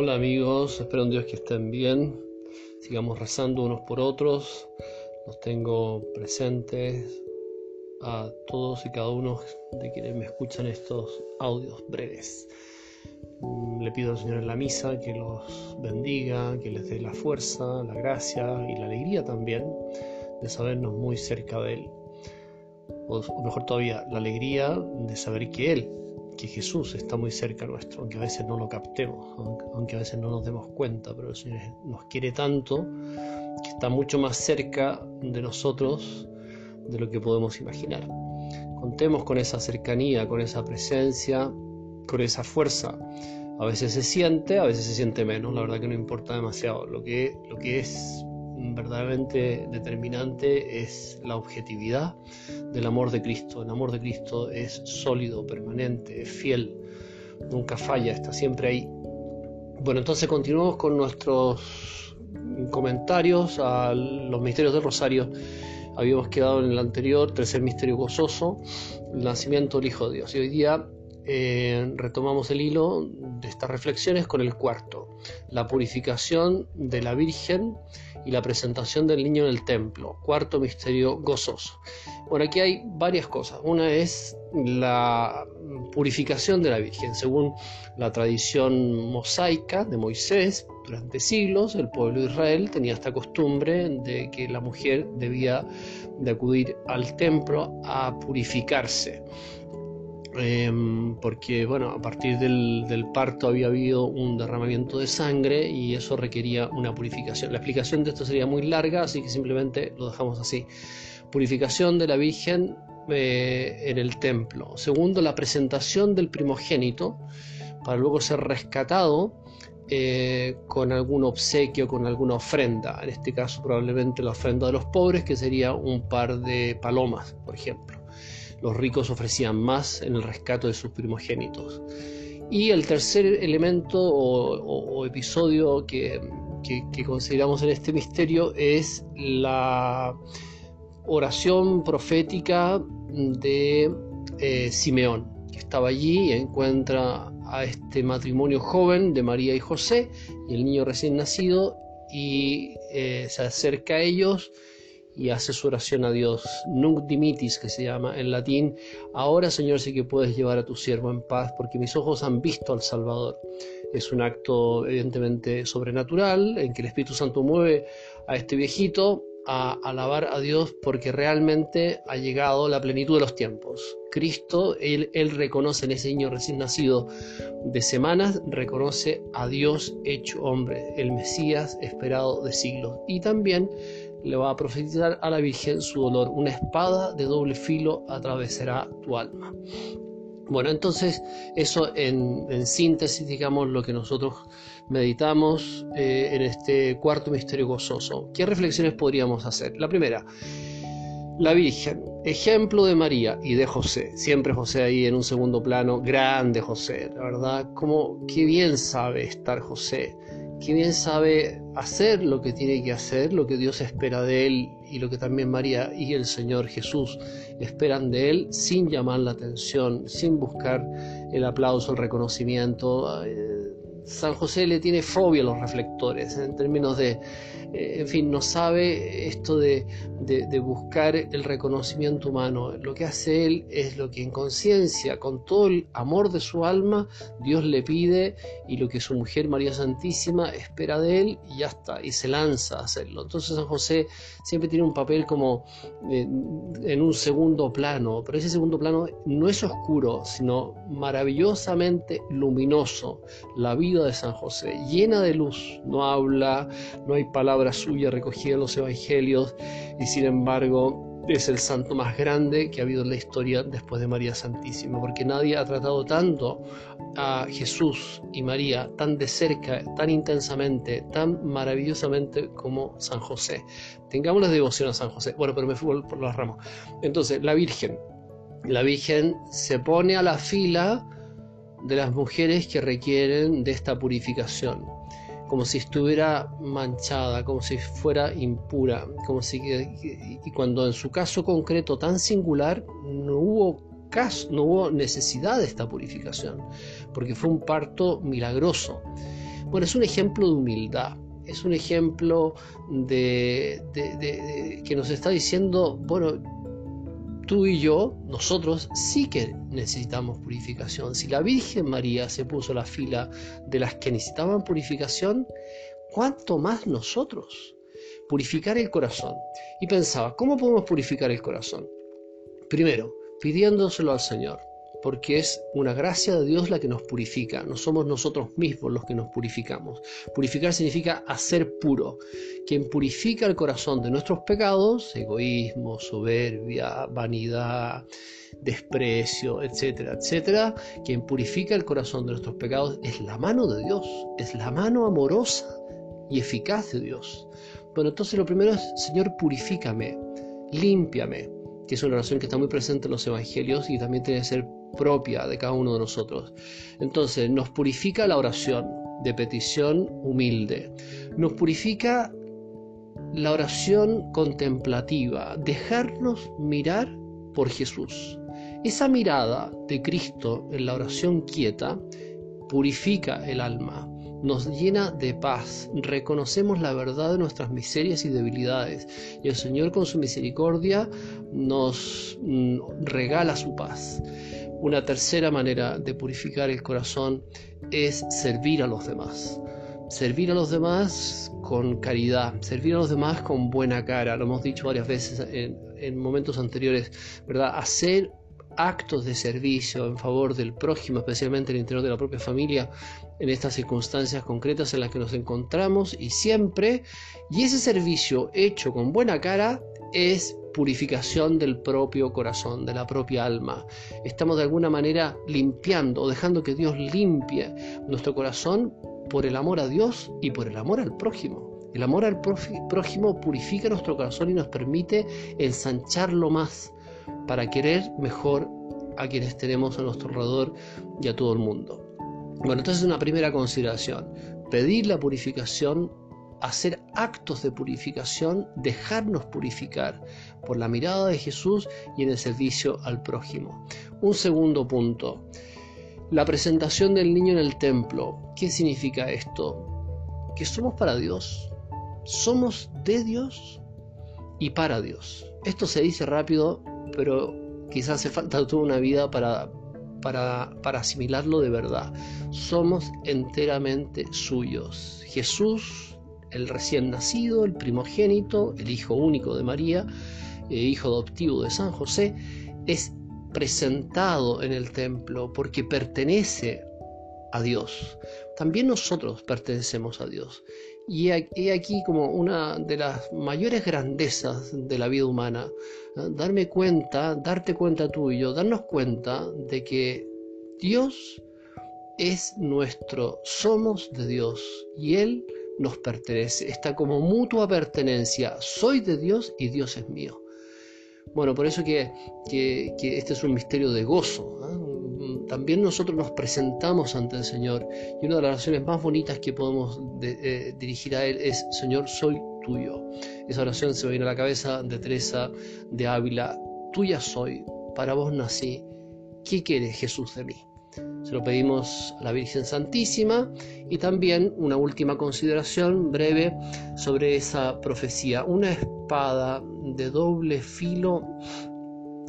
Hola amigos, espero en Dios que estén bien. Sigamos rezando unos por otros. Los tengo presentes a todos y cada uno de quienes me escuchan estos audios breves. Mm, le pido al Señor en la misa que los bendiga, que les dé la fuerza, la gracia y la alegría también de sabernos muy cerca de Él. O mejor todavía, la alegría de saber que Él que Jesús está muy cerca nuestro, aunque a veces no lo captemos, aunque a veces no nos demos cuenta, pero el Señor nos quiere tanto que está mucho más cerca de nosotros de lo que podemos imaginar. Contemos con esa cercanía, con esa presencia, con esa fuerza. A veces se siente, a veces se siente menos, la verdad que no importa demasiado. Lo que, lo que es verdaderamente determinante es la objetividad del amor de Cristo. El amor de Cristo es sólido, permanente, es fiel, nunca falla, está siempre ahí. Bueno, entonces continuamos con nuestros comentarios a los misterios del Rosario. Habíamos quedado en el anterior, tercer misterio gozoso, el nacimiento del Hijo de Dios. Y hoy día eh, retomamos el hilo de estas reflexiones con el cuarto, la purificación de la Virgen y la presentación del niño en el templo, cuarto misterio gozoso. Bueno, aquí hay varias cosas. Una es la purificación de la Virgen. Según la tradición mosaica de Moisés, durante siglos el pueblo de Israel tenía esta costumbre de que la mujer debía de acudir al templo a purificarse. Em, porque bueno, a partir del, parto había habido un derramamiento de sangre y eso requería una purificación. La explicación de esto sería muy larga, así que simplemente lo dejamos así. Purificación de la Virgen eh, en el templo. Segundo, la presentación del primogénito para luego ser rescatado eh, con algún obsequio, con alguna ofrenda. En este caso probablemente la ofrenda de los pobres, que sería un par de palomas, por ejemplo los ricos ofrecían más en el rescate de sus primogénitos. Y el tercer elemento o, episodio que, consideramos en este misterio es la oración profética de eh, Simeón, que estaba allí y encuentra a este matrimonio joven de María y José y el niño recién nacido y eh, se acerca a ellos y hace su oración a Dios. Nunc dimitis, que se llama en latín. Ahora, Señor, sí que puedes llevar a tu siervo en paz, porque mis ojos han visto al Salvador. Es un acto evidentemente sobrenatural en que el Espíritu Santo mueve a este viejito a alabar a Dios porque realmente ha llegado la plenitud de los tiempos. Cristo, él, él, reconoce en ese niño recién nacido de semanas, reconoce a Dios hecho hombre, el Mesías esperado de siglos. Y también le va a profetizar a la Virgen su dolor. Una espada de doble filo atravesará tu alma. Bueno, entonces eso en, síntesis, digamos, lo que nosotros meditamos eh, en este cuarto misterio gozoso. ¿Qué reflexiones podríamos hacer? La primera, la Virgen, ejemplo de María y de José, siempre José ahí en un segundo plano, grande José, la verdad, como qué bien sabe estar José que bien sabe hacer lo que tiene que hacer, lo que Dios espera de él y lo que también María y el Señor Jesús esperan de él, sin llamar la atención, sin buscar el aplauso, el reconocimiento. Eh, San José le tiene fobia a los reflectores en términos de eh, en fin, no sabe esto de, buscar el reconocimiento humano. Lo que hace él es lo que en conciencia, con todo el amor de su alma, Dios le pide y lo que su mujer María Santísima espera de él y ya está, y se lanza a hacerlo. Entonces San José siempre tiene un papel como eh, en un segundo plano, pero ese segundo plano no es oscuro, sino maravillosamente luminoso. La vida de San José, llena de luz, no habla, no hay palabras suya recogida en los evangelios y sin embargo es el santo más grande que ha habido en la historia después de María Santísima, porque nadie ha tratado tanto a Jesús y María tan de cerca, tan intensamente, tan maravillosamente como San José. Tengamos la devoción a San José. Bueno, pero me fui por las ramas. Entonces, la Virgen. La Virgen se pone a la fila de las mujeres que requieren de esta purificación como si estuviera manchada, como si fuera impura, como si y cuando en su caso concreto tan singular no hubo caso, no hubo necesidad de esta purificación, porque fue un parto milagroso. Bueno, es un ejemplo de humildad, es un ejemplo de, que nos está diciendo, bueno, tú y yo, nosotros sí que necesitamos purificación. Si la Virgen María se puso a la fila de las que necesitaban purificación, ¿cuánto más nosotros? Purificar el corazón. Y pensaba, ¿cómo podemos purificar el corazón? Primero, pidiéndoselo al Señor porque es una gracia de Dios la que nos purifica, no somos nosotros mismos los que nos purificamos. Purificar significa hacer puro. Quien purifica el corazón de nuestros pecados, egoísmo, soberbia, vanidad, desprecio, etcétera, etcétera, quien purifica el corazón de nuestros pecados es la mano de Dios, es la mano amorosa y eficaz de Dios. Bueno, entonces lo primero es, Señor, purifícame, límpiame, que es una oración que está muy presente en los evangelios y también tiene que ser propia de cada uno de nosotros. Entonces, nos purifica la oración de petición humilde. Nos purifica la oración contemplativa, dejarnos mirar por Jesús. Esa mirada de Cristo en la oración quieta purifica el alma, nos llena de paz, reconocemos la verdad de nuestras miserias y debilidades y el Señor con su misericordia nos mm, regala su paz. Una tercera manera de purificar el corazón es servir a los demás. Servir a los demás con caridad, servir a los demás con buena cara, lo hemos dicho varias veces en, momentos anteriores, ¿verdad? Hacer actos de servicio en favor del prójimo, especialmente en el interior de la propia familia, en estas circunstancias concretas en las que nos encontramos y siempre, y ese servicio hecho con buena cara es purificación del propio corazón, de la propia alma. Estamos de alguna manera limpiando o dejando que Dios limpie nuestro corazón por el amor a Dios y por el amor al prójimo. El amor al prójimo purifica nuestro corazón y nos permite ensancharlo más para querer mejor a quienes tenemos a nuestro alrededor y a todo el mundo. Bueno, entonces una primera consideración, pedir la purificación hacer actos de purificación, dejarnos purificar por la mirada de Jesús y en el servicio al prójimo. Un segundo punto, la presentación del niño en el templo. ¿Qué significa esto? Que somos para Dios, somos de Dios y para Dios. Esto se dice rápido, pero quizás hace falta toda una vida para, para, para asimilarlo de verdad. Somos enteramente suyos. Jesús el recién nacido, el primogénito, el hijo único de María, eh, hijo adoptivo de San José, es presentado en el templo porque pertenece a Dios. También nosotros pertenecemos a Dios. Y he aquí como una de las mayores grandezas de la vida humana, darme cuenta, darte cuenta tú y yo, darnos cuenta de que Dios es nuestro, somos de Dios y Él nos pertenece, está como mutua pertenencia, soy de Dios y Dios es mío. Bueno, por eso que, este es un misterio de gozo. También nosotros nos presentamos ante el Señor y una de las oraciones más bonitas que podemos eh, dirigir a Él es, Señor, soy tuyo. Esa oración se me viene a la cabeza de Teresa de Ávila, tuya soy, para vos nací, ¿qué quiere Jesús de mí? Se lo pedimos a la Virgen Santísima y también una última consideración breve sobre esa profecía. Una espada de doble filo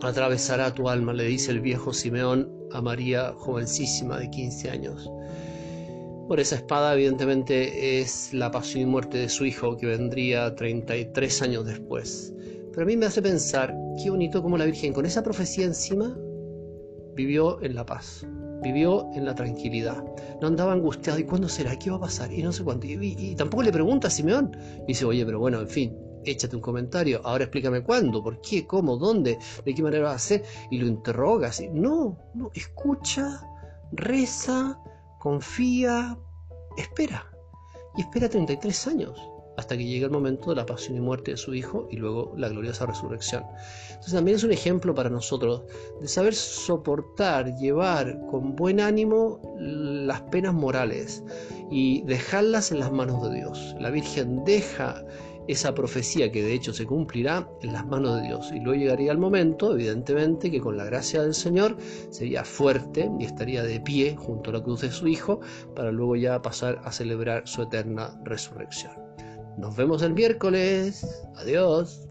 atravesará tu alma, le dice el viejo Simeón a María, jovencísima de 15 años. Por esa espada, evidentemente, es la pasión y muerte de su hijo, que vendría 33 años después. Pero a mí me hace pensar, qué bonito como la Virgen, con esa profecía encima, vivió en la paz vivió en la tranquilidad. No andaba angustiado. ¿Y cuándo será? ¿Qué va a pasar? Y no sé cuánto. Y, tampoco le pregunta a Simeón. Y dice, oye, pero bueno, en fin, échate un comentario. Ahora explícame cuándo, por qué, cómo, dónde, de qué manera va a hacer. Y lo interroga así. No, no, escucha, reza, confía, espera. Y espera 33 años hasta que llegue el momento de la pasión y muerte de su Hijo y luego la gloriosa resurrección. Entonces también es un ejemplo para nosotros de saber soportar, llevar con buen ánimo las penas morales y dejarlas en las manos de Dios. La Virgen deja esa profecía que de hecho se cumplirá en las manos de Dios. Y luego llegaría el momento, evidentemente, que con la gracia del Señor sería fuerte y estaría de pie junto a la cruz de su Hijo para luego ya pasar a celebrar su eterna resurrección. Nos vemos el miércoles. Adiós.